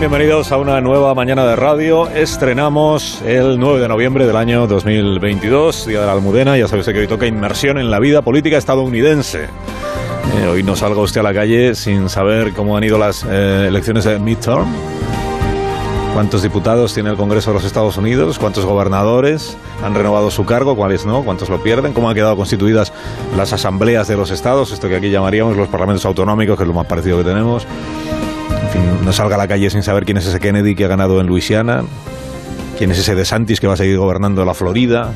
Bienvenidos a una nueva mañana de radio. Estrenamos el 9 de noviembre del año 2022, Día de la Almudena. Ya usted que hoy toca inmersión en la vida política estadounidense. Eh, hoy no salga usted a la calle sin saber cómo han ido las eh, elecciones de midterm. ¿Cuántos diputados tiene el Congreso de los Estados Unidos? ¿Cuántos gobernadores han renovado su cargo? ¿Cuáles no? ¿Cuántos lo pierden? ¿Cómo han quedado constituidas las asambleas de los estados? Esto que aquí llamaríamos los parlamentos autonómicos, que es lo más parecido que tenemos. No salga a la calle sin saber quién es ese Kennedy que ha ganado en Luisiana, quién es ese DeSantis que va a seguir gobernando la Florida,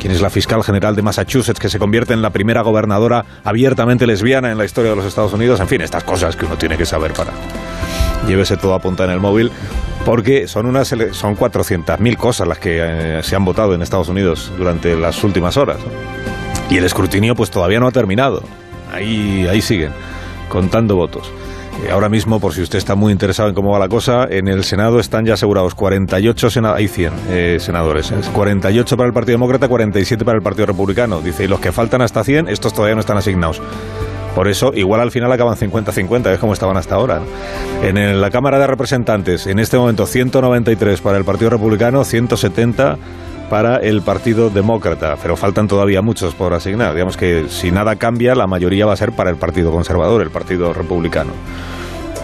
quién es la fiscal general de Massachusetts que se convierte en la primera gobernadora abiertamente lesbiana en la historia de los Estados Unidos. En fin, estas cosas que uno tiene que saber para. Llévese todo a punta en el móvil, porque son, unas, son 400.000 cosas las que eh, se han votado en Estados Unidos durante las últimas horas. Y el escrutinio, pues todavía no ha terminado. Ahí, ahí siguen, contando votos. Eh, ahora mismo, por si usted está muy interesado en cómo va la cosa, en el Senado están ya asegurados 48 senadores, hay 100 eh, senadores, 48 para el Partido Demócrata, 47 para el Partido Republicano. Dice, y los que faltan hasta 100, estos todavía no están asignados. Por eso, igual al final acaban 50-50, es como estaban hasta ahora. En la Cámara de Representantes, en este momento 193 para el Partido Republicano, 170 para el Partido Demócrata, pero faltan todavía muchos por asignar. Digamos que si nada cambia, la mayoría va a ser para el Partido Conservador, el Partido Republicano.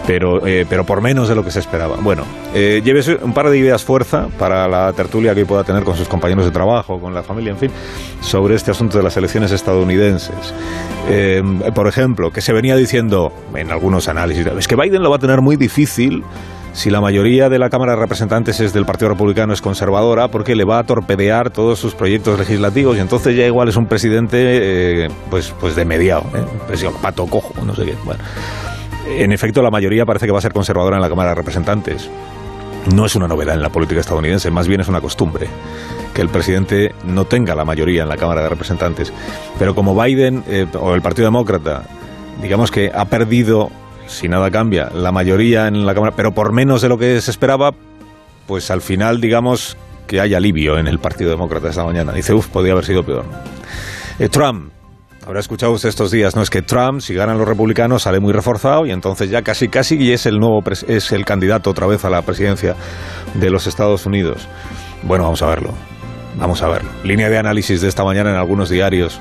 Pero, eh, pero por menos de lo que se esperaba. Bueno, eh, llévese un par de ideas fuerza para la tertulia que pueda tener con sus compañeros de trabajo, con la familia, en fin, sobre este asunto de las elecciones estadounidenses. Eh, por ejemplo, que se venía diciendo en algunos análisis, es que Biden lo va a tener muy difícil si la mayoría de la Cámara de Representantes es del Partido Republicano es conservadora, porque le va a torpedear todos sus proyectos legislativos y entonces ya igual es un presidente eh, pues, pues de mediado, ¿eh? pato cojo, no sé qué. Bueno, en efecto, la mayoría parece que va a ser conservadora en la Cámara de Representantes. No es una novedad en la política estadounidense, más bien es una costumbre que el presidente no tenga la mayoría en la Cámara de Representantes. Pero como Biden eh, o el Partido Demócrata, digamos que ha perdido si nada cambia, la mayoría en la Cámara, pero por menos de lo que se esperaba, pues al final, digamos, que hay alivio en el Partido Demócrata esta mañana. Dice, uff, podría haber sido peor. Eh, Trump, habrá escuchado usted estos días, ¿no? Es que Trump, si ganan los republicanos, sale muy reforzado y entonces ya casi, casi y es el nuevo, es el candidato otra vez a la presidencia de los Estados Unidos. Bueno, vamos a verlo. Vamos a verlo. Línea de análisis de esta mañana en algunos diarios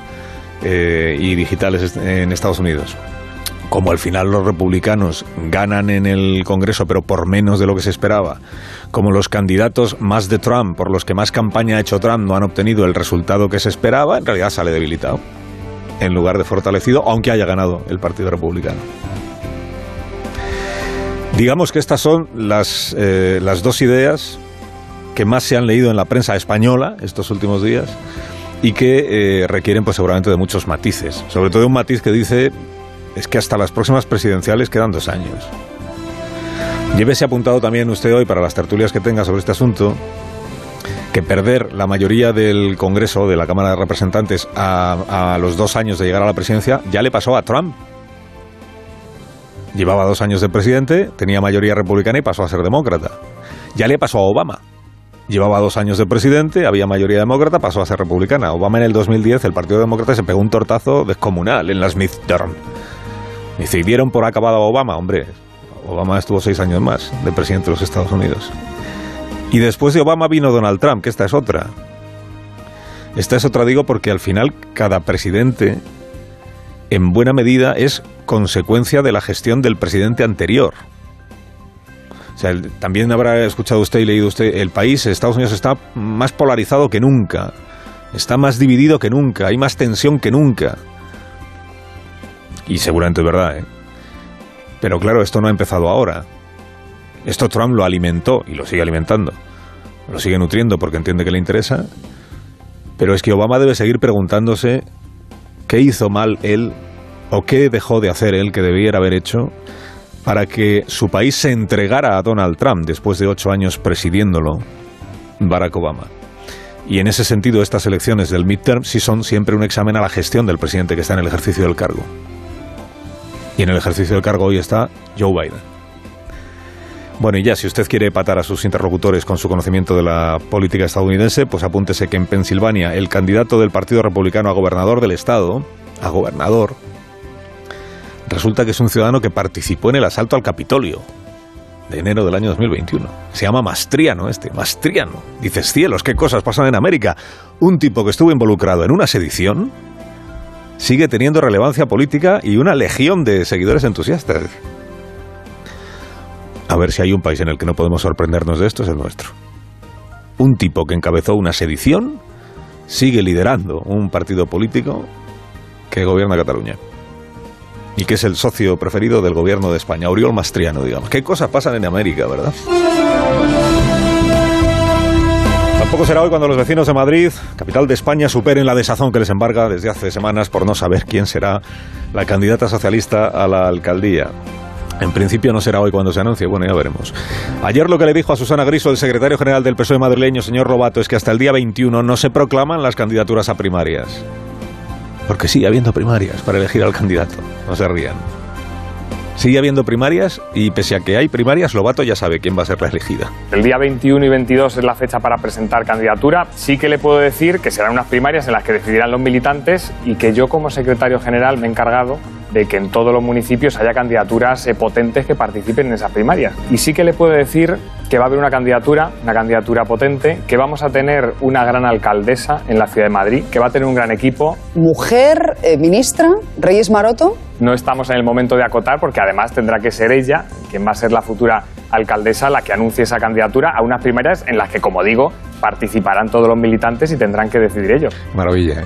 eh, y digitales en Estados Unidos como al final los republicanos ganan en el Congreso, pero por menos de lo que se esperaba, como los candidatos más de Trump, por los que más campaña ha hecho Trump, no han obtenido el resultado que se esperaba, en realidad sale debilitado, en lugar de fortalecido, aunque haya ganado el Partido Republicano. Digamos que estas son las, eh, las dos ideas que más se han leído en la prensa española estos últimos días y que eh, requieren pues seguramente de muchos matices, sobre todo un matiz que dice es que hasta las próximas presidenciales quedan dos años. Llévese apuntado también usted hoy para las tertulias que tenga sobre este asunto que perder la mayoría del Congreso, de la Cámara de Representantes, a, a, los dos años de llegar a la presidencia, ya le pasó a Trump. Llevaba dos años de presidente, tenía mayoría republicana y pasó a ser demócrata. Ya le pasó a Obama. Llevaba dos años de presidente, había mayoría demócrata, pasó a ser republicana. Obama en el 2010, el Partido Demócrata se pegó un tortazo descomunal en las midterm. Y se dieron por acabado a Obama, hombre. Obama estuvo seis años más de presidente de los Estados Unidos. Y después de Obama vino Donald Trump, que esta es otra. Esta es otra, digo, porque al final cada presidente, en buena medida, es consecuencia de la gestión del presidente anterior. También habrá escuchado usted y leído usted, el país, Estados Unidos, está más polarizado que nunca. Está más dividido que nunca. Hay más tensión que nunca. Y seguramente es verdad, ¿eh? Pero claro, esto no ha empezado ahora. Esto Trump lo alimentó y lo sigue alimentando. Lo sigue nutriendo porque entiende que le interesa. Pero es que Obama debe seguir preguntándose qué hizo mal él ¿O qué dejó de hacer él que debiera haber hecho para que su país se entregara a Donald Trump después de ocho años presidiéndolo Barack Obama? Y en ese sentido, estas elecciones del midterm sí son siempre un examen a la gestión del presidente que está en el ejercicio del cargo. Y en el ejercicio del cargo hoy está Joe Biden. Bueno, y ya, si usted quiere patar a sus interlocutores con su conocimiento de la política estadounidense, pues apúntese que en Pensilvania el candidato del Partido Republicano a gobernador del estado, a gobernador, resulta que es un ciudadano que participó en el asalto al Capitolio de enero del año 2021. Se llama Mastriano este, Mastriano. Dices, cielos, qué cosas pasan en América. Un tipo que estuvo involucrado en una sedición sigue teniendo relevancia política y una legión de seguidores entusiastas. A ver si hay un país en el que no podemos sorprendernos de esto, es el nuestro. Un tipo que encabezó una sedición sigue liderando un partido político que gobierna Cataluña. Y que es el socio preferido del gobierno de España, Oriol Mastriano, digamos. ¿Qué cosas pasan en América, verdad? Tampoco será hoy cuando los vecinos de Madrid, capital de España, superen la desazón que les embarga desde hace semanas por no saber quién será la candidata socialista a la alcaldía. En principio no será hoy cuando se anuncie, bueno, ya veremos. Ayer lo que le dijo a Susana Griso, el secretario general del PSOE madrileño, señor Robato, es que hasta el día 21 no se proclaman las candidaturas a primarias. Porque sigue habiendo primarias para elegir al candidato, no se rían. Sigue habiendo primarias y pese a que hay primarias, Lobato ya sabe quién va a ser la elegida. El día 21 y 22 es la fecha para presentar candidatura. Sí que le puedo decir que serán unas primarias en las que decidirán los militantes y que yo como secretario general me he encargado de que en todos los municipios haya candidaturas eh, potentes que participen en esas primarias. Y sí que le puedo decir que va a haber una candidatura, una candidatura potente, que vamos a tener una gran alcaldesa en la ciudad de Madrid, que va a tener un gran equipo. Mujer, eh, ministra, Reyes Maroto. No estamos en el momento de acotar porque además tendrá que ser ella quien va a ser la futura alcaldesa la que anuncie esa candidatura a unas primarias en las que, como digo, participarán todos los militantes y tendrán que decidir ellos. Maravilla, ¿eh?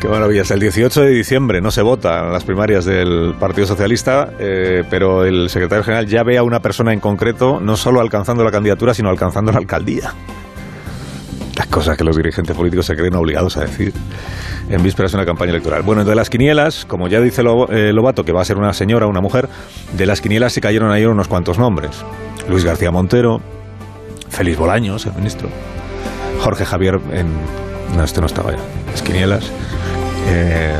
qué maravilla. El 18 de diciembre no se vota en las primarias del Partido Socialista, eh, pero el secretario general ya ve a una persona en concreto no solo alcanzando la candidatura, sino alcanzando la alcaldía. Las cosas que los dirigentes políticos se creen obligados a decir en vísperas de una campaña electoral. Bueno, de las quinielas, como ya dice eh, Lobato, que va a ser una señora, una mujer, de las quinielas se cayeron ayer unos cuantos nombres. Luis García Montero, Félix Bolaños, el ministro, Jorge Javier en... No, este no estaba ya. Las quinielas. Eh,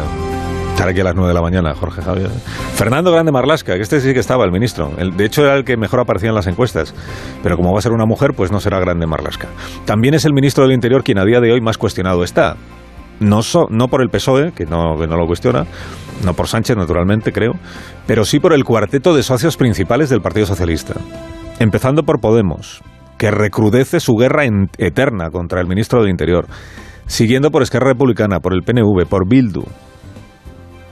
estará aquí a las 9 de la mañana, Jorge Javier. Fernando Grande Marlasca, que este sí que estaba, el ministro. De hecho, era el que mejor aparecía en las encuestas. Pero como va a ser una mujer, pues no será Grande Marlasca. También es el ministro del Interior quien a día de hoy más cuestionado está. No, por el PSOE, que no, que no lo cuestiona, no por Sánchez, naturalmente, creo, pero sí por el cuarteto de socios principales del Partido Socialista. Empezando por Podemos, que recrudece su guerra eterna contra el ministro del Interior, siguiendo por Esquerra Republicana, por el PNV, por Bildu.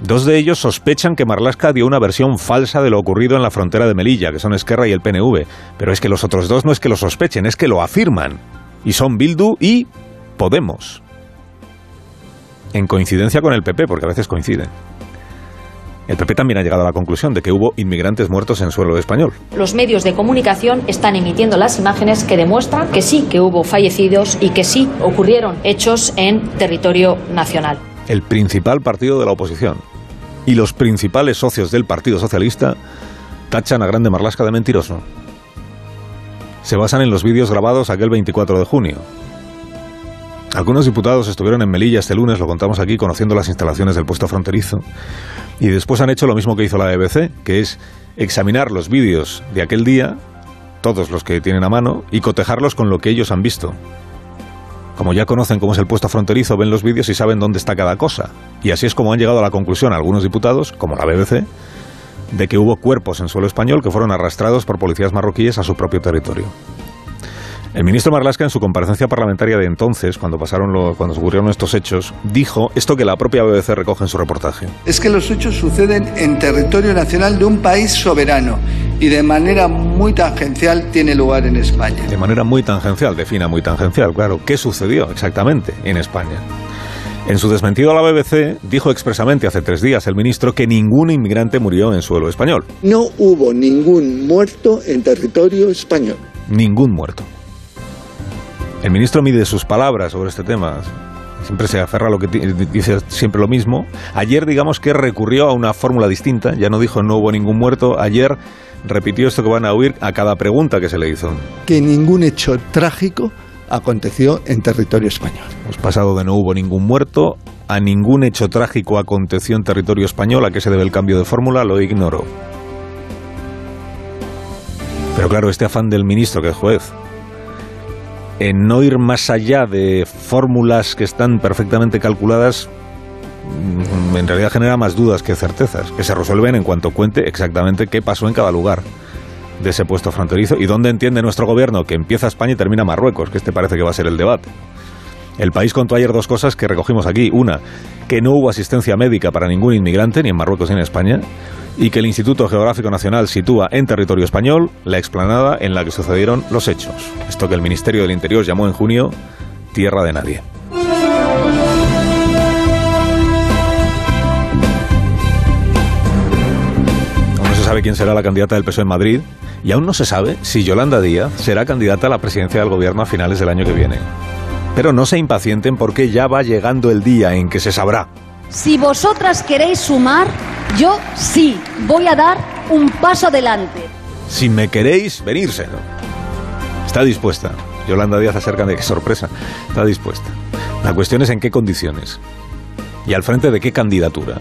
Dos de ellos sospechan que Marlasca dio una versión falsa de lo ocurrido en la frontera de Melilla, que son Esquerra y el PNV. Pero es que los otros dos no es que lo sospechen, es que lo afirman. Y son Bildu y Podemos. En coincidencia con el PP, porque a veces coinciden. El PP también ha llegado a la conclusión de que hubo inmigrantes muertos en suelo español. Los medios de comunicación están emitiendo las imágenes que demuestran que sí, que hubo fallecidos y que sí ocurrieron hechos en territorio nacional. El principal partido de la oposición y los principales socios del Partido Socialista tachan a Grande Marlasca de mentiroso. Se basan en los vídeos grabados aquel 24 de junio, algunos diputados estuvieron en Melilla este lunes, lo contamos aquí, conociendo las instalaciones del puesto fronterizo. Y después han hecho lo mismo que hizo la BBC, que es examinar los vídeos de aquel día, todos los que tienen a mano, y cotejarlos con lo que ellos han visto. Como ya conocen cómo es el puesto fronterizo, ven los vídeos y saben dónde está cada cosa. Y así es como han llegado a la conclusión algunos diputados, como la BBC, de que hubo cuerpos en suelo español que fueron arrastrados por policías marroquíes a su propio territorio. El ministro Marlasca, en su comparecencia parlamentaria de entonces, cuando pasaron lo, cuando ocurrieron estos hechos, dijo esto que la propia BBC recoge en su reportaje. Es que los hechos suceden en territorio nacional de un país soberano y de manera muy tangencial tiene lugar en España. De manera muy tangencial, defina muy tangencial, claro. ¿Qué sucedió exactamente en España? En su desmentido a la BBC, dijo expresamente hace tres días el ministro que ningún inmigrante murió en suelo español. No hubo ningún muerto en territorio español. Ningún muerto. El ministro mide sus palabras sobre este tema. siempre se aferra a lo que dice siempre lo mismo. Ayer digamos que recurrió a una fórmula distinta, ya no dijo no hubo ningún muerto, ayer repitió esto que van a oír a cada pregunta que se le hizo. Que ningún hecho trágico aconteció en territorio español. Hemos pasado de no hubo ningún muerto a ningún hecho trágico aconteció en territorio español. ¿A qué se debe el cambio de fórmula? Lo ignoro. Pero claro, este afán del ministro, que es juez, en no ir más allá de fórmulas que están perfectamente calculadas, mm, en realidad genera más dudas que certezas, que se resuelven en cuanto cuente exactamente qué pasó en cada lugar de ese puesto fronterizo y dónde entiende nuestro gobierno que empieza España y termina Marruecos, que este parece que va a ser el debate. El país contó ayer dos cosas que recogimos aquí. Una, que no hubo asistencia médica para ningún inmigrante, ni en Marruecos ni en España, y que el Instituto Geográfico Nacional sitúa en territorio español la explanada en la que sucedieron los hechos. Esto que el Ministerio del Interior llamó en junio Tierra de Nadie. Aún no se sabe quién será la candidata del PSOE en Madrid y aún no se sabe si Yolanda Díaz será candidata a la presidencia del gobierno a finales del año que viene. Pero no se impacienten porque ya va llegando el día en que se sabrá. Si vosotras queréis sumar, yo sí, voy a dar un paso adelante. Si me queréis, venirse. Está dispuesta. Yolanda Díaz acerca de qué sorpresa. Está dispuesta. La cuestión es en qué condiciones. Y al frente de qué candidatura.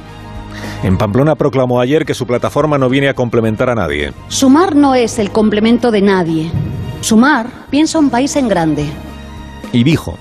En Pamplona proclamó ayer que su plataforma no viene a complementar a nadie. Sumar no es el complemento de nadie. Sumar piensa un país en grande. Y dijo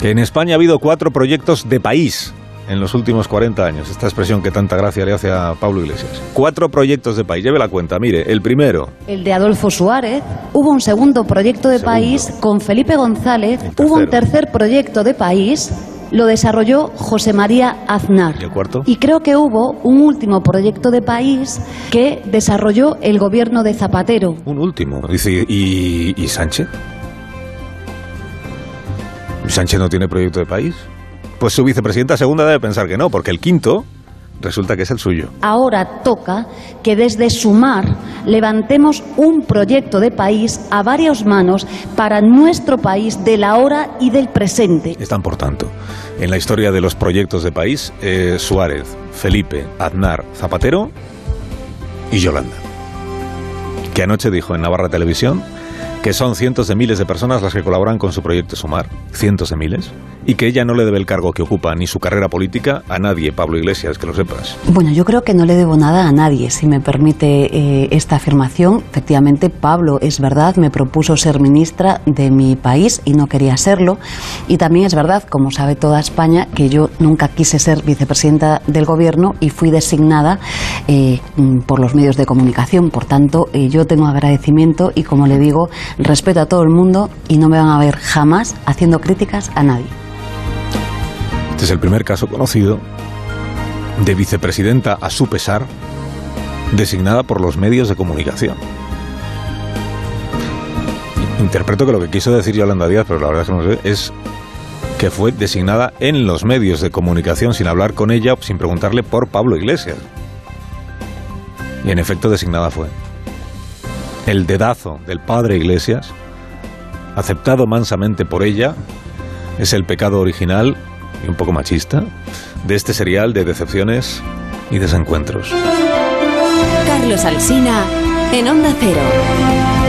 que en España ha habido cuatro proyectos de país en los últimos 40 años. Esta expresión que tanta gracia le hace a Pablo Iglesias. Cuatro proyectos de país. Lleve la cuenta. Mire, el primero. El de Adolfo Suárez. Hubo un segundo proyecto de país con Felipe González. Hubo un tercer proyecto de país. Lo desarrolló José María Aznar. ¿Y el cuarto? Y creo que hubo un último proyecto de país que desarrolló el gobierno de Zapatero. Un último. Dice, ¿y, y Sánchez? ¿Sánchez no tiene proyecto de país? Pues su vicepresidenta segunda debe pensar que no, porque el quinto resulta que es el suyo. Ahora toca que desde Sumar levantemos un proyecto de país a varias manos para nuestro país del ahora y del presente. Están, por tanto, en la historia de los proyectos de país eh, Suárez, Felipe, Aznar, Zapatero y Yolanda, que anoche dijo en Navarra Televisión que son cientos de miles de personas las que colaboran con su proyecto Sumar, cientos de miles, y que ella no le debe el cargo que ocupa ni su carrera política a nadie, Pablo Iglesias, que lo sepas. Bueno, yo creo que no le debo nada a nadie, si me permite eh, esta afirmación. Efectivamente, Pablo, es verdad, me propuso ser ministra de mi país y no quería serlo. Y también es verdad, como sabe toda España, que yo nunca quise ser vicepresidenta del gobierno y fui designada eh, por los medios de comunicación. Por tanto, eh, yo tengo agradecimiento y, como le digo, respeto a todo el mundo y no me van a ver jamás haciendo críticas a nadie. Este es el primer caso conocido de vicepresidenta a su pesar, designada por los medios de comunicación. Interpreto que lo que quiso decir Yolanda Díaz, pero la verdad es que no sé, es que fue designada en los medios de comunicación sin hablar con ella, sin preguntarle por Pablo Iglesias. Y en efecto designada fue el dedazo del padre Iglesias, aceptado mansamente por ella, es el pecado original y un poco machista de este serial de decepciones y desencuentros. Carlos Alsina en Onda Cero.